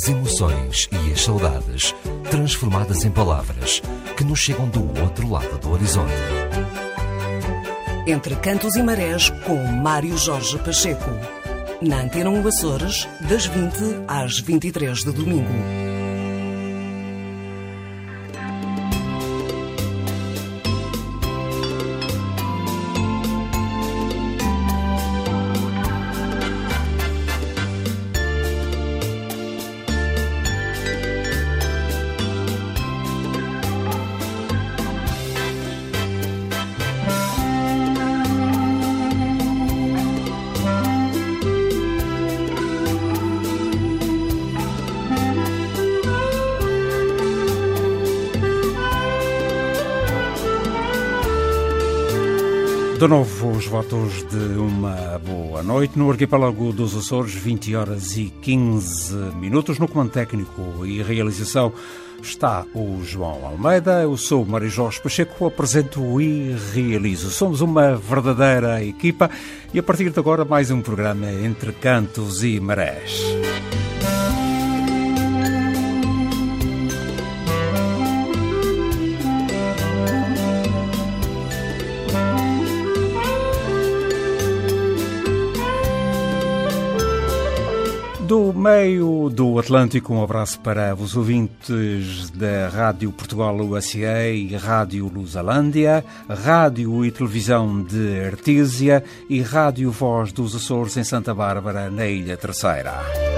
As emoções e as saudades transformadas em palavras que nos chegam do outro lado do horizonte. Entre Cantos e Marés com Mário Jorge Pacheco. Na Antena 1 Açores, das 20 às 23 de domingo. De novo, os votos de uma boa noite. No arquipélago dos Açores, 20 horas e 15 minutos. No comando técnico e realização está o João Almeida. Eu sou o Mário Jorge Pacheco, apresento e realizo. Somos uma verdadeira equipa e a partir de agora mais um programa entre cantos e marés. Do meio do Atlântico, um abraço para os ouvintes da Rádio Portugal USA Rádio Lusalândia, Rádio e Televisão de Artísia e Rádio Voz dos Açores em Santa Bárbara, na Ilha Terceira.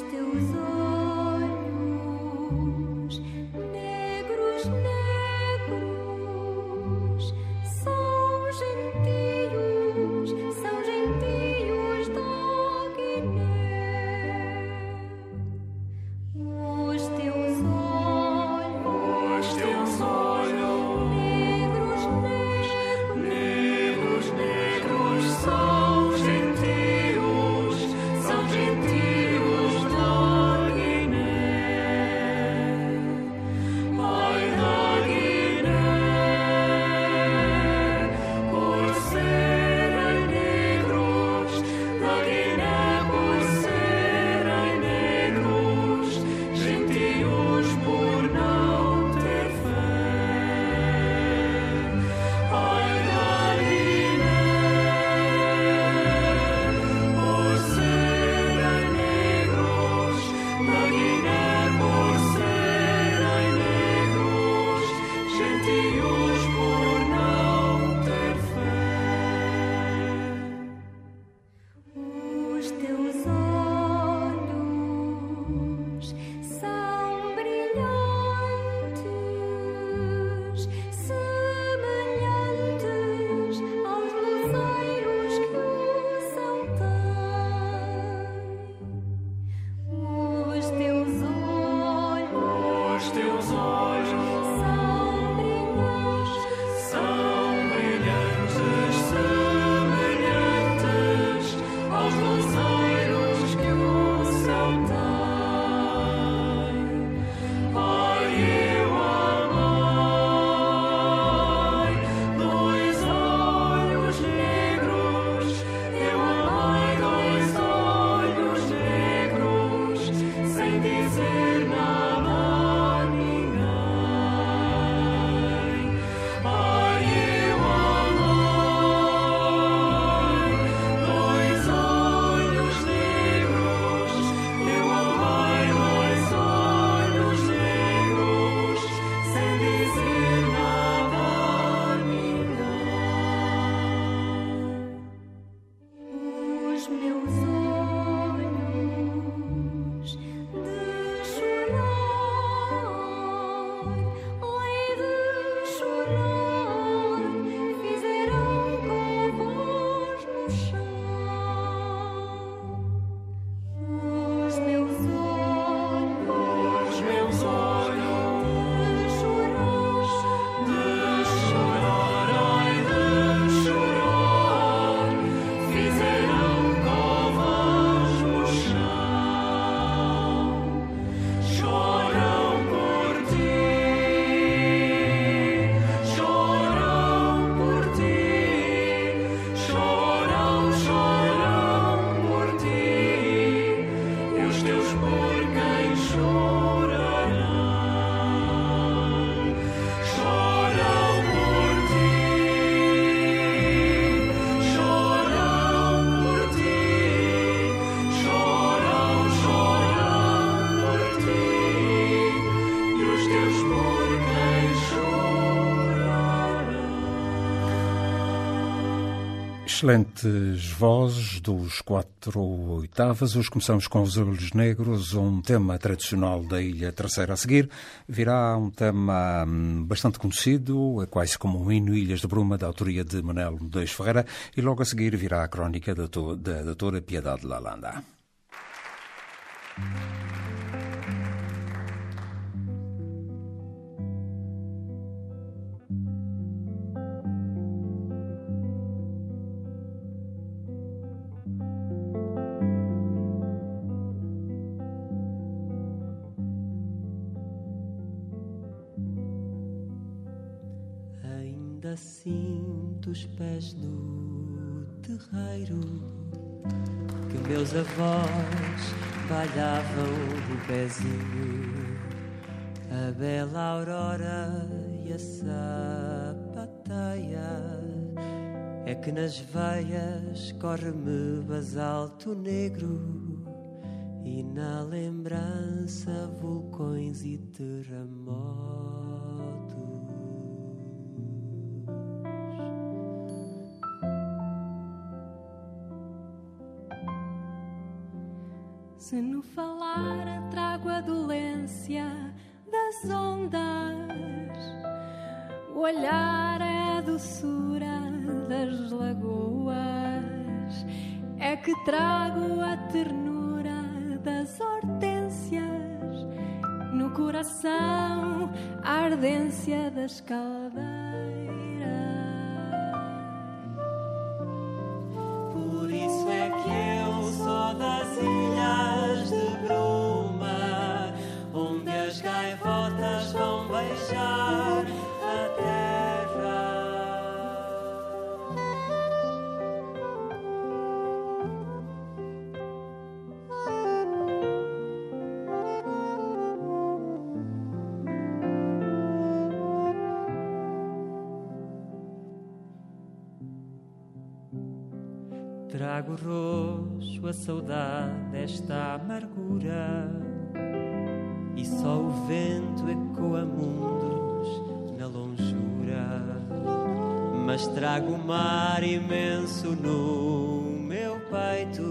still Excelentes vozes dos quatro oitavas. Hoje começamos com os Olhos Negros, um tema tradicional da Ilha Terceira. A seguir virá um tema hum, bastante conhecido, é quase como um hino Ilhas de Bruma, da autoria de Manuel Medeiros Ferreira, e logo a seguir virá a crónica da, da doutora Piedade Lalanda. Os pés no terreiro que meus avós balhavam o pezinho, a bela aurora e a sapateia. É que nas veias corre-me basalto negro e na lembrança vulcões e terremotos. Trago a ternura das hortênsias, no coração a ardência das caldeiras. Trago roxo a saudade desta amargura. E só o vento ecoa mundos na longura. Mas trago o mar imenso no meu peito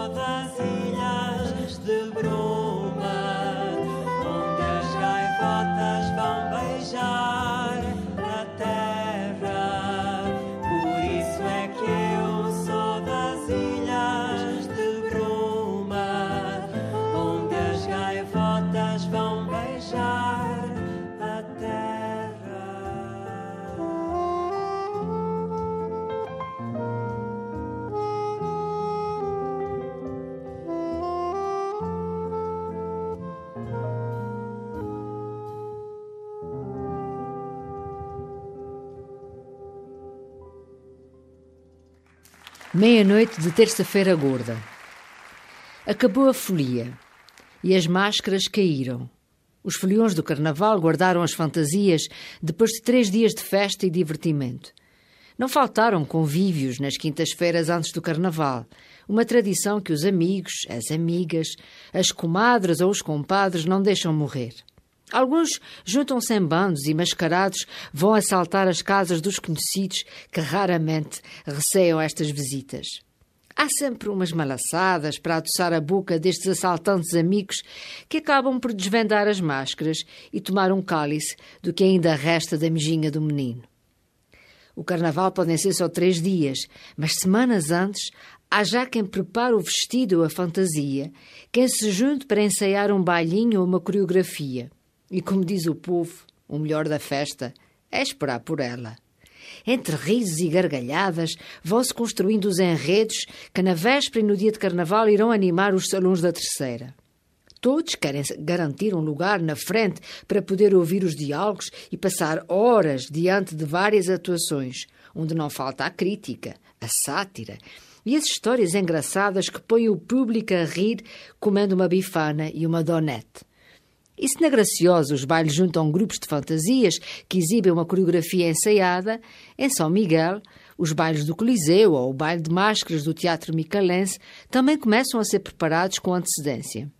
todas ilhas de bronze. Meia-noite de terça-feira gorda. Acabou a folia e as máscaras caíram. Os foliões do carnaval guardaram as fantasias depois de três dias de festa e divertimento. Não faltaram convívios nas quintas-feiras antes do carnaval, uma tradição que os amigos, as amigas, as comadres ou os compadres não deixam morrer. Alguns juntam-se em bandos e mascarados vão assaltar as casas dos conhecidos que raramente receiam estas visitas. Há sempre umas malaçadas para adoçar a boca destes assaltantes amigos que acabam por desvendar as máscaras e tomar um cálice do que ainda resta da mejinha do menino. O carnaval podem ser só três dias, mas semanas antes há já quem prepare o vestido ou a fantasia, quem se junte para ensaiar um bailinho ou uma coreografia. E como diz o povo, o melhor da festa é esperar por ela. Entre risos e gargalhadas, vão-se construindo os enredos que na véspera e no dia de carnaval irão animar os salões da terceira. Todos querem garantir um lugar na frente para poder ouvir os diálogos e passar horas diante de várias atuações, onde não falta a crítica, a sátira e as histórias engraçadas que põem o público a rir comendo uma bifana e uma donete. E se na Graciosa os bailes juntam grupos de fantasias que exibem uma coreografia ensaiada, em São Miguel, os bailes do Coliseu ou o baile de máscaras do Teatro Micalense também começam a ser preparados com antecedência.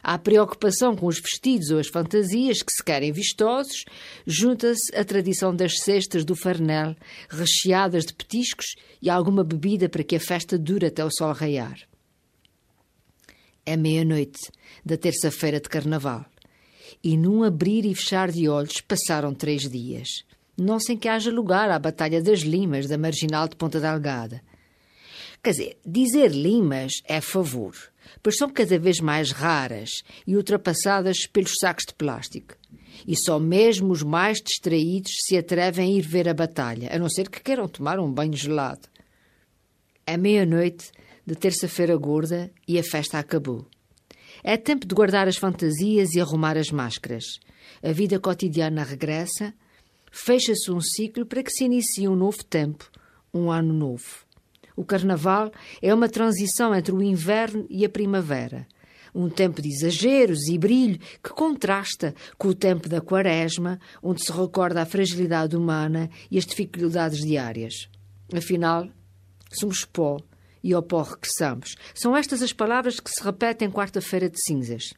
À preocupação com os vestidos ou as fantasias que se querem vistosos, junta-se a tradição das cestas do farnel, recheadas de petiscos e alguma bebida para que a festa dure até o sol raiar. É meia-noite da terça-feira de carnaval e num abrir e fechar de olhos passaram três dias. Não sem que haja lugar à Batalha das Limas da Marginal de Ponta Delgada. Quer dizer, dizer limas é favor pois são cada vez mais raras e ultrapassadas pelos sacos de plástico. E só mesmo os mais distraídos se atrevem a ir ver a batalha, a não ser que queiram tomar um banho gelado. É meia-noite de terça-feira gorda e a festa acabou. É tempo de guardar as fantasias e arrumar as máscaras. A vida cotidiana regressa, fecha-se um ciclo para que se inicie um novo tempo, um ano novo. O carnaval é uma transição entre o inverno e a primavera. Um tempo de exageros e brilho que contrasta com o tempo da quaresma, onde se recorda a fragilidade humana e as dificuldades diárias. Afinal, somos pó e ao pó regressamos. São estas as palavras que se repetem quarta-feira de cinzas.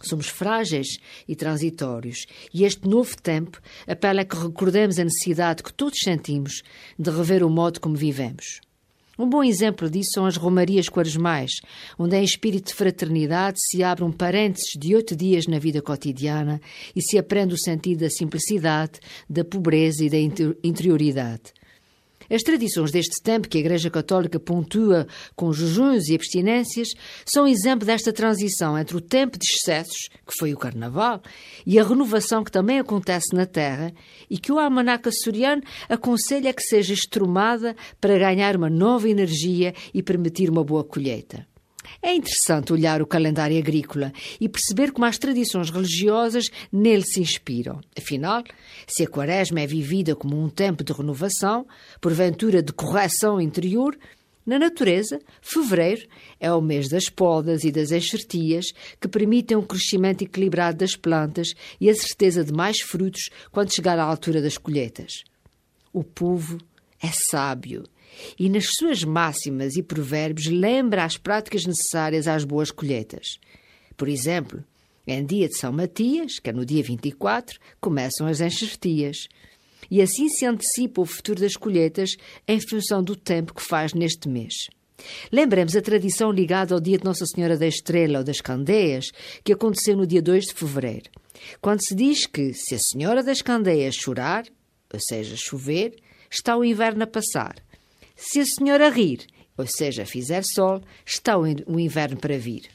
Somos frágeis e transitórios, e este novo tempo apela a que recordemos a necessidade que todos sentimos de rever o modo como vivemos. Um bom exemplo disso são as Romarias Quaresmais, onde em espírito de fraternidade se abre um parênteses de oito dias na vida cotidiana e se aprende o sentido da simplicidade, da pobreza e da interioridade. As tradições deste tempo que a Igreja Católica pontua com jejuns e abstinências são exemplo desta transição entre o tempo de excessos, que foi o Carnaval, e a renovação que também acontece na Terra e que o almanac açoriano aconselha que seja estrumada para ganhar uma nova energia e permitir uma boa colheita. É interessante olhar o calendário agrícola e perceber como as tradições religiosas nele se inspiram. Afinal, se a quaresma é vivida como um tempo de renovação, porventura de correção interior, na natureza, fevereiro é o mês das podas e das enxertias que permitem um crescimento equilibrado das plantas e a certeza de mais frutos quando chegar à altura das colheitas. O povo é sábio e nas suas máximas e provérbios lembra as práticas necessárias às boas colheitas. Por exemplo, em dia de São Matias, que é no dia 24, começam as enxertias. E assim se antecipa o futuro das colheitas em função do tempo que faz neste mês. Lembremos a tradição ligada ao dia de Nossa Senhora da Estrela ou das Candeias, que aconteceu no dia 2 de fevereiro, quando se diz que se a Senhora das Candeias chorar, ou seja, chover, está o inverno a passar. Se a senhora rir, ou seja, fizer sol, está o inverno para vir.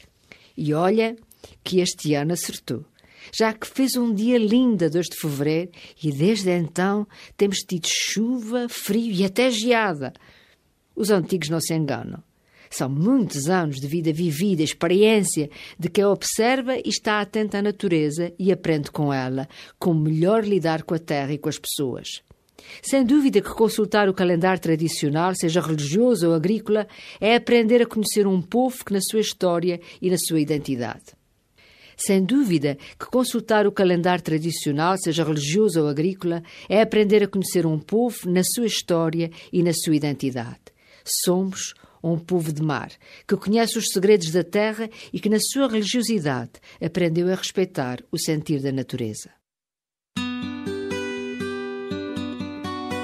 E olha que este ano acertou, já que fez um dia lindo a 2 de fevereiro e desde então temos tido chuva, frio e até geada. Os antigos não se enganam. São muitos anos de vida vivida, experiência de quem observa e está atento à natureza e aprende com ela como melhor lidar com a terra e com as pessoas. Sem dúvida que consultar o calendário tradicional, seja religioso ou agrícola, é aprender a conhecer um povo que na sua história e na sua identidade. Sem dúvida que consultar o calendário tradicional, seja religioso ou agrícola, é aprender a conhecer um povo na sua história e na sua identidade. Somos um povo de mar, que conhece os segredos da terra e que, na sua religiosidade, aprendeu a respeitar o sentir da natureza.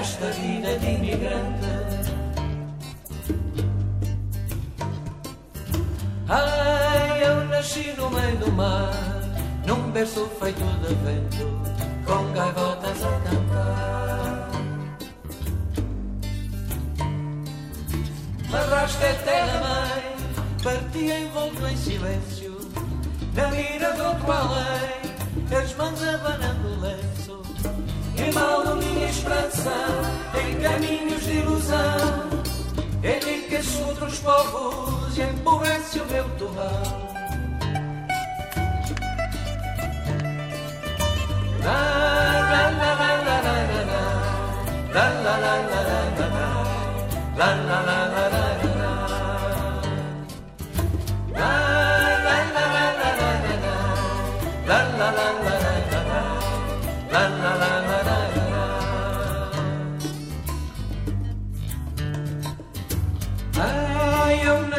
Nesta vida de imigrante. Ai, eu nasci no meio do mar, num berço feito de vento, com gaivotas a cantar. Arrasta é terra-mãe, partia envolto em silêncio, na mira do outro além, as mãos abanando lenço. E mal minha esperança em caminhos de ilusão, enriquece outros povos e empobrece o meu torrão. La la la la la la la la la la la la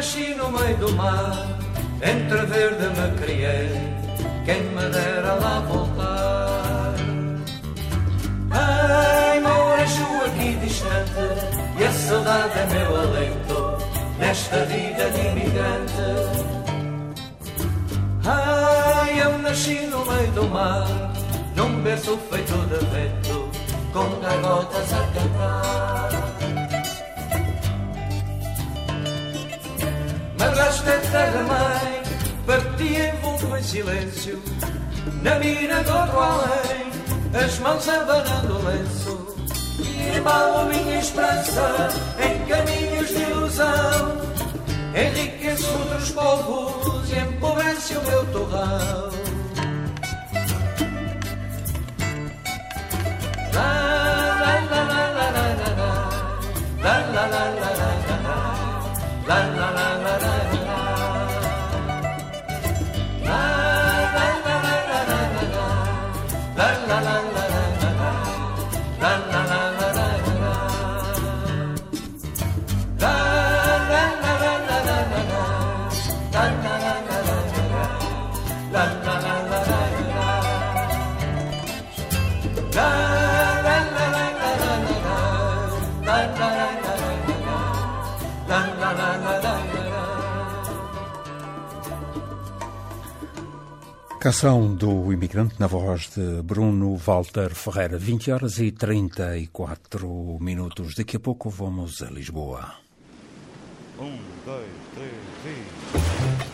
nasci no meio do mar, entre verde me criei, quem me dera lá voltar. Ai, Mourejo aqui distante, e a saudade é meu alento, nesta vida de imigrante. Ai, eu nasci no meio do mar, num berço feito de vento, com gaivotas a cantar. às tantas terra mãe Partia envolto em silêncio Na mira do outro além As mãos abanando o lenço E a minha esperança Em caminhos de ilusão Enriqueço outros povos E empobrece o meu torrão La la la la la la la La la la la la la la la la la la. la. Canção do imigrante na voz de Bruno Walter Ferreira, 20 horas e 34 minutos. Daqui a pouco vamos a Lisboa. Um, dois, três e.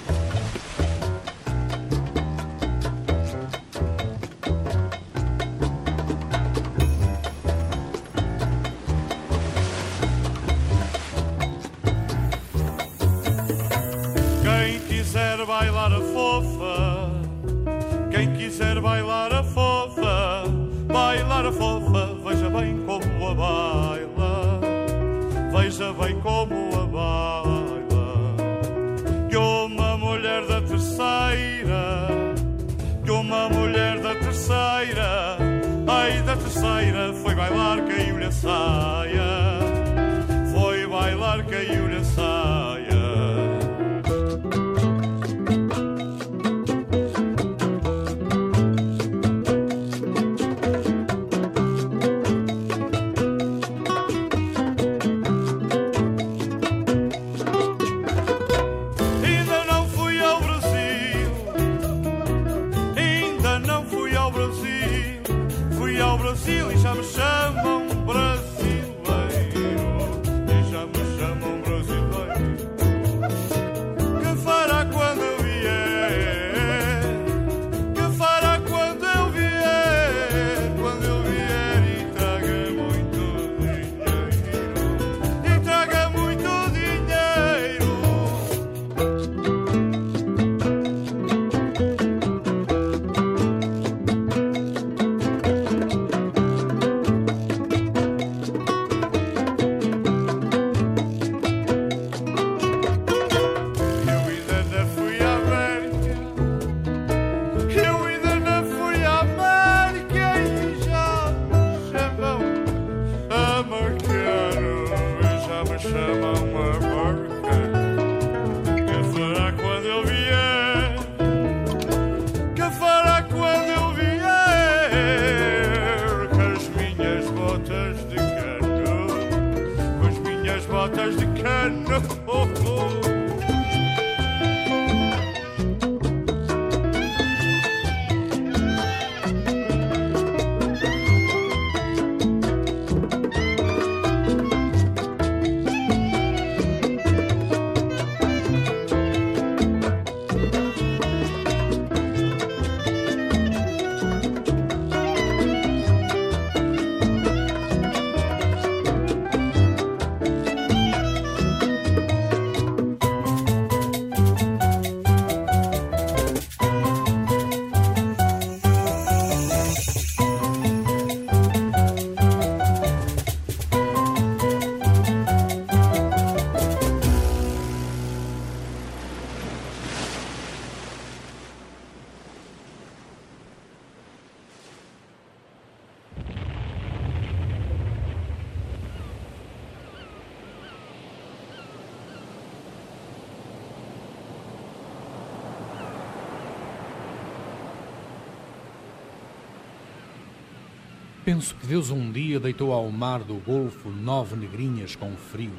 Penso que Deus um dia deitou ao mar do Golfo nove negrinhas com frio,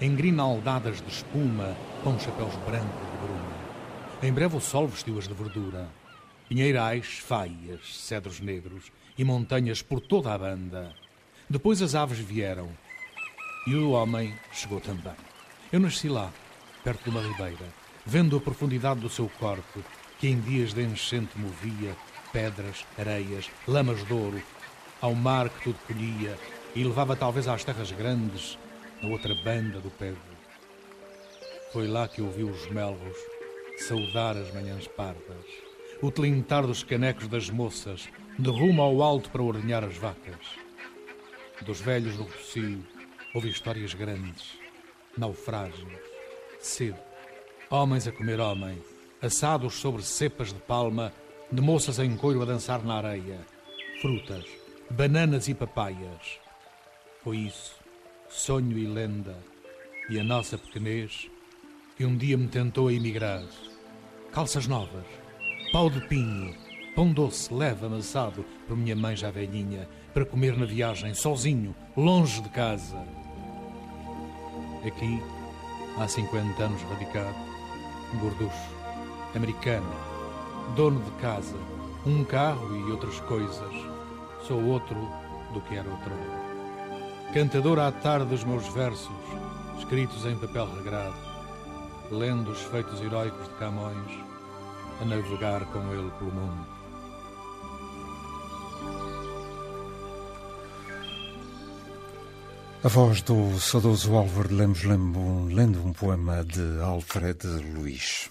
engrinaldadas de espuma, com chapéus brancos de bruma. Em breve o sol vestiu-as de verdura. Pinheirais, faias, cedros negros e montanhas por toda a banda. Depois as aves vieram e o homem chegou também. Eu nasci lá, perto de uma ribeira, vendo a profundidade do seu corpo, que em dias de enchente movia pedras, areias, lamas de ouro, ao mar que tudo colhia e levava talvez às terras grandes, na outra banda do Pedro. Foi lá que ouvi os melros saudar as manhãs pardas, o tilintar dos canecos das moças, de rumo ao alto para ordenhar as vacas. Dos velhos do Rocio ouvi histórias grandes, naufrágios, cedo, homens a comer homem, assados sobre cepas de palma, de moças em couro a dançar na areia, frutas, bananas e papaias. Foi isso, sonho e lenda, e a nossa pequenez, que um dia me tentou a emigrar. Calças novas, pau de pinho, pão doce leve amassado por minha mãe já velhinha, para comer na viagem, sozinho, longe de casa. Aqui, há 50 anos radicado, gorducho, americano, dono de casa, um carro e outras coisas sou outro do que era outro. Cantador à tarde dos meus versos, escritos em papel regrado, lendo os feitos heróicos de Camões, a navegar com ele pelo mundo. A voz do saudoso Álvaro de Lemos lendo um poema de Alfred Luiz.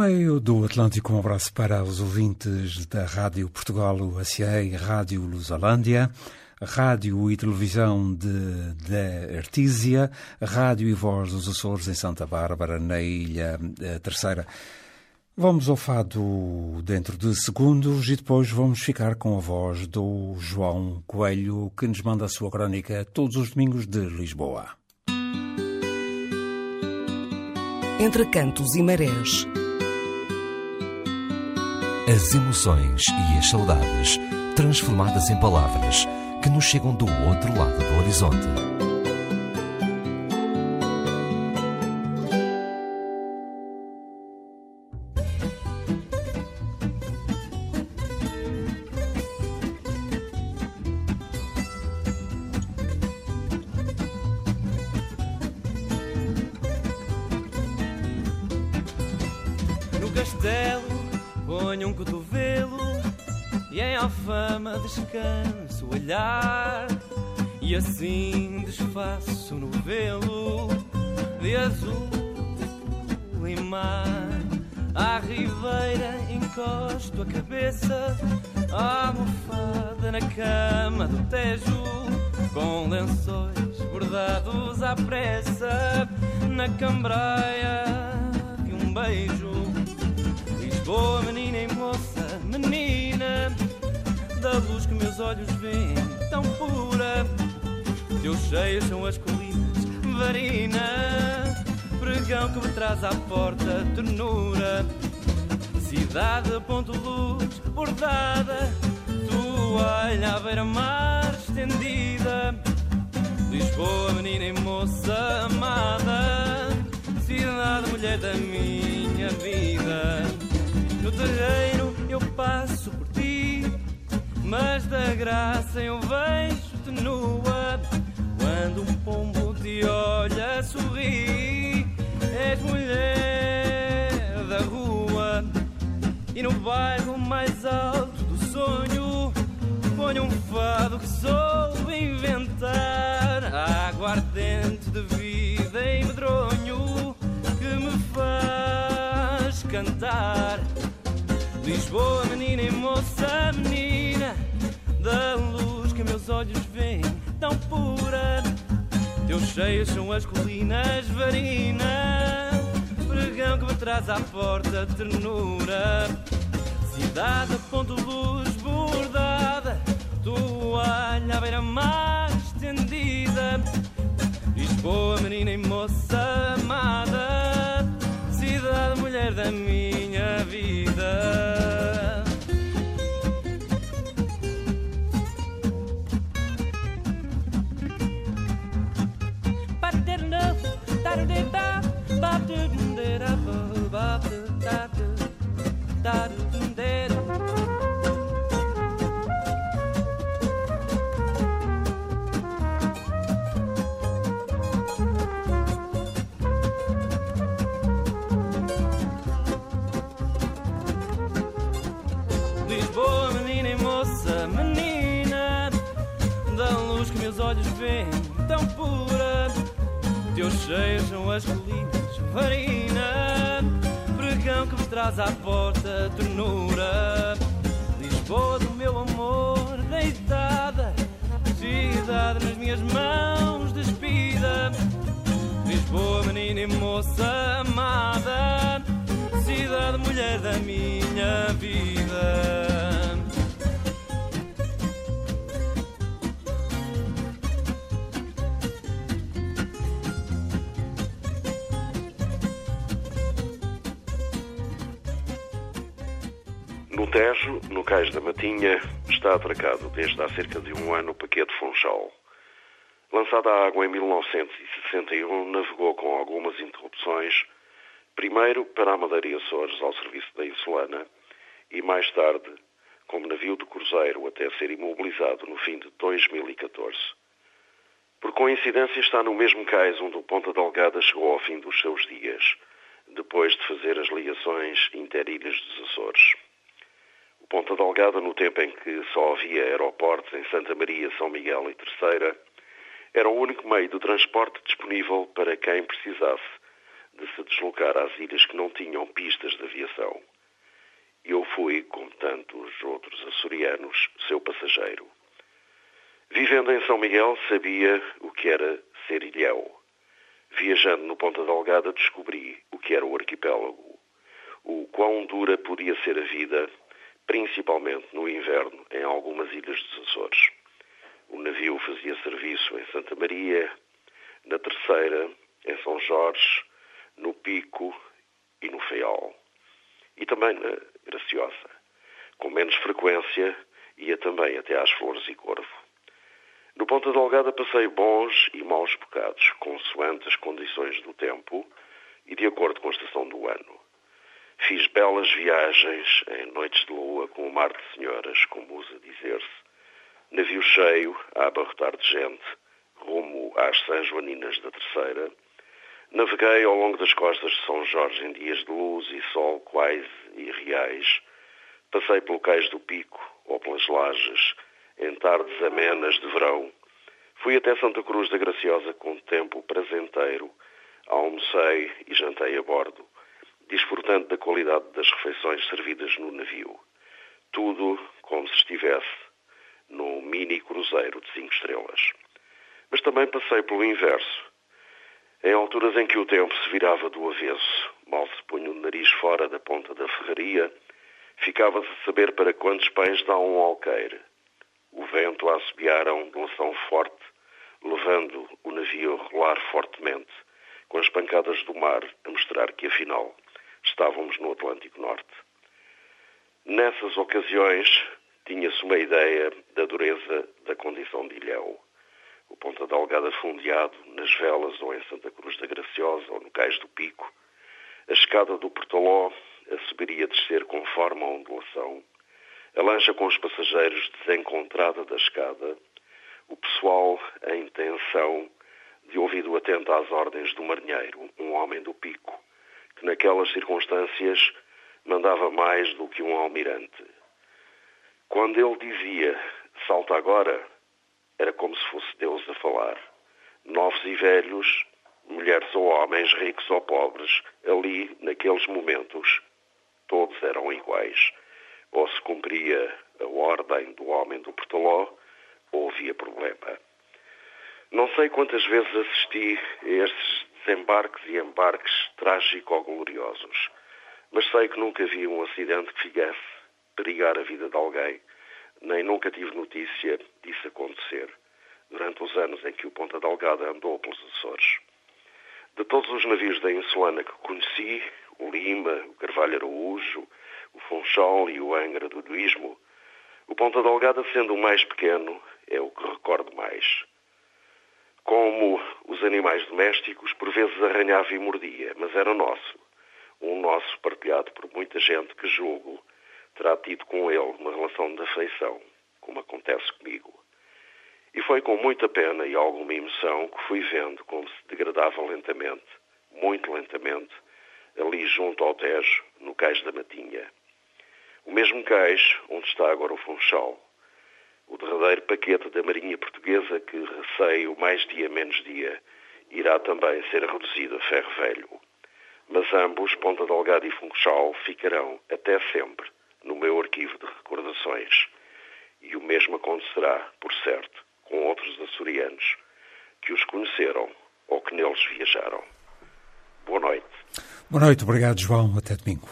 Meio do Atlântico, um abraço para os ouvintes da Rádio Portugal USA e Rádio Lusolândia, Rádio e Televisão de, de Artísia, Rádio e Voz dos Açores em Santa Bárbara, na Ilha eh, Terceira. Vamos ao fado dentro de segundos e depois vamos ficar com a voz do João Coelho, que nos manda a sua crónica todos os domingos de Lisboa. Entre cantos e marés. As emoções e as saudades transformadas em palavras que nos chegam do outro lado do horizonte. À beira-mar estendida. Lisboa, menina e moça amada, cidade, mulher da minha vida. No terreiro eu passo por ti, mas da graça eu vejo-te nua. Quando um pombo te olha, sorri, és mulher da rua. E no bairro mais alto do sonho, ponho um fado que soube inventar. Aguardente de vida e medronho que me faz cantar. Lisboa, menina e moça, menina, da luz que meus olhos veem, tão pura. Teus cheios são as colinas, varina, pregão que me traz à porta, ternura. Cidade, ponto luz, bordada, toalha à beira-mar estendida. Lisboa, menina e moça amada, cidade, mulher da minha vida. Lisboa, Lançado à água em 1961, navegou com algumas interrupções, primeiro para a Madeira e Açores ao serviço da Insulana e mais tarde como navio de cruzeiro até ser imobilizado no fim de 2014. Por coincidência está no mesmo cais onde o Ponta Delgada chegou ao fim dos seus dias, depois de fazer as ligações interilhas dos Açores. Ponta Delgada, no tempo em que só havia aeroportos em Santa Maria, São Miguel e Terceira, era o único meio de transporte disponível para quem precisasse de se deslocar às ilhas que não tinham pistas de aviação. Eu fui, como tantos outros açorianos, seu passageiro. Vivendo em São Miguel, sabia o que era ser ilhéu. Viajando no Ponta Delgada, descobri o que era o arquipélago, o quão dura podia ser a vida, principalmente no inverno, em algumas ilhas dos Açores. O navio fazia serviço em Santa Maria, na Terceira, em São Jorge, no Pico e no Feial. E também na Graciosa. Com menos frequência, ia também até às Flores e Corvo. No Ponta Delgada passei bons e maus bocados, consoante as condições do tempo e de acordo com a estação do ano. Fiz belas viagens em noites de lua com o mar de senhoras, como usa dizer-se, navio cheio a abarrotar de gente, rumo às São Joaninas da Terceira. Naveguei ao longo das costas de São Jorge em dias de luz e sol quase irreais. Passei pelo cais do Pico ou pelas lajes em tardes amenas de verão. Fui até Santa Cruz da Graciosa com tempo prazenteiro. Almocei e jantei a bordo, desfrutando da qualidade das refeições servidas no navio. Tudo como se estivesse num mini cruzeiro de cinco estrelas. Mas também passei pelo inverso. Em alturas em que o tempo se virava do avesso, mal se punha o nariz fora da ponta da ferraria, ficava-se a saber para quantos pães dá um alqueire. O vento a assobiar a ondulação forte, levando o navio a rolar fortemente, com as pancadas do mar a mostrar que, afinal, estávamos no Atlântico Norte. Nessas ocasiões, tinha-se uma ideia da dureza da condição de ilhéu. O Ponta Delgada fundeado nas velas ou em Santa Cruz da Graciosa ou no Cais do Pico, a escada do Portoló a subir a descer conforme a ondulação, a lancha com os passageiros desencontrada da escada, o pessoal em tensão de ouvido atento às ordens do marinheiro, um homem do pico, que naquelas circunstâncias mandava mais do que um almirante. Quando ele dizia salta agora, era como se fosse Deus a falar. Novos e velhos, mulheres ou homens, ricos ou pobres, ali, naqueles momentos, todos eram iguais. Ou se cumpria a ordem do homem do Portoló, ou havia problema. Não sei quantas vezes assisti a estes desembarques e embarques trágico-gloriosos, mas sei que nunca vi um acidente que fizesse perigar a vida de alguém, nem nunca tive notícia disso acontecer durante os anos em que o Ponta Delgada andou pelos Açores. De todos os navios da Insulana que conheci, o Lima, o Carvalho Araújo, o Funchal e o Angra do Duísmo, o Ponta Delgada, sendo o mais pequeno, é o que recordo mais. Como os animais domésticos, por vezes arranhava e mordia, mas era nosso. Um nosso partilhado por muita gente que julgo terá tido com ele uma relação de afeição, como acontece comigo. E foi com muita pena e alguma emoção que fui vendo como se degradava lentamente, muito lentamente, ali junto ao Tejo, no cais da Matinha. O mesmo cais onde está agora o Funchal, o derradeiro paquete da Marinha Portuguesa que, receio, mais dia menos dia, irá também ser reduzido a ferro velho. Mas ambos, Ponta Delgada e Funchal, ficarão, até sempre, no meu arquivo de recordações. E o mesmo acontecerá, por certo, com outros açorianos que os conheceram ou que neles viajaram. Boa noite. Boa noite, obrigado, João. Até domingo.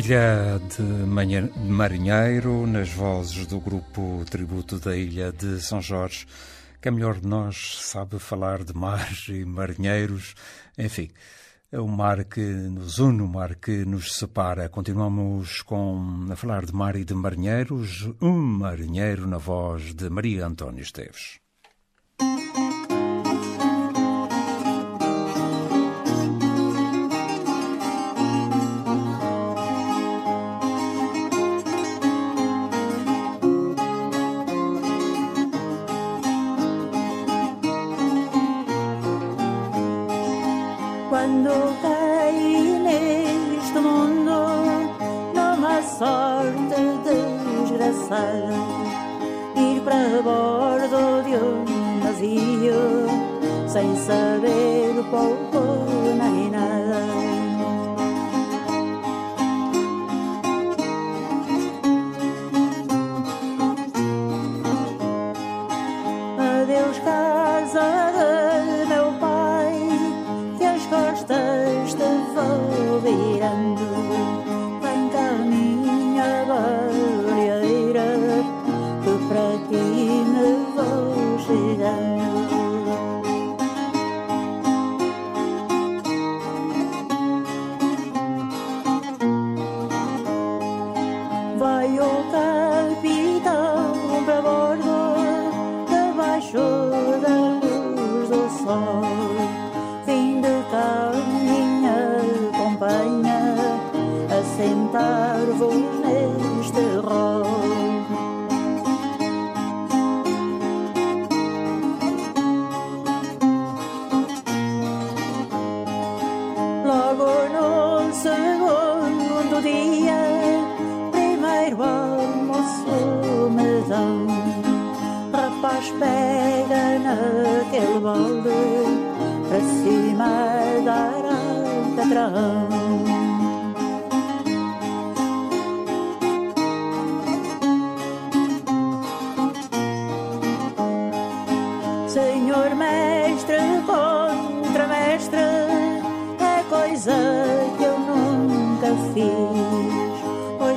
Filha de marinheiro, nas vozes do grupo Tributo da Ilha de São Jorge, que a melhor de nós sabe falar de mar e marinheiros, enfim, é o mar que nos une, o mar que nos separa. Continuamos com a falar de mar e de marinheiros, um marinheiro na voz de Maria António Esteves. Ir para bordo de um navio sem saber pouco nem nada.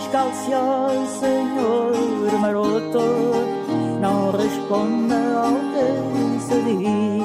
Pois calciou, senhor maroto, não responda ao que se diz.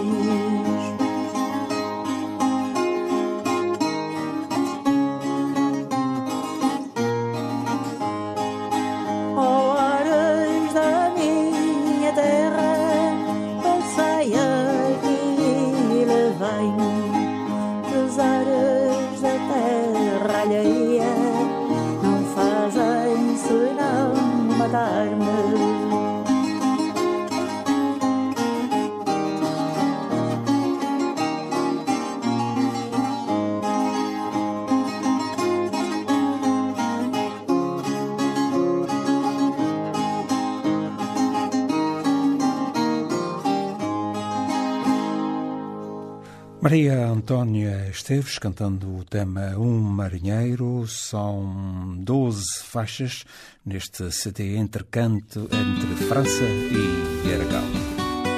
Maria Antónia Esteves cantando o tema Um Marinheiro. São 12 faixas neste CD entre canto entre França e Aragão.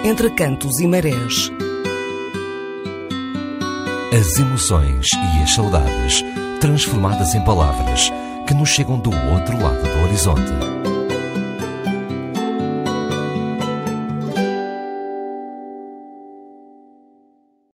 Entre cantos e marés. As emoções e as saudades transformadas em palavras que nos chegam do outro lado do horizonte.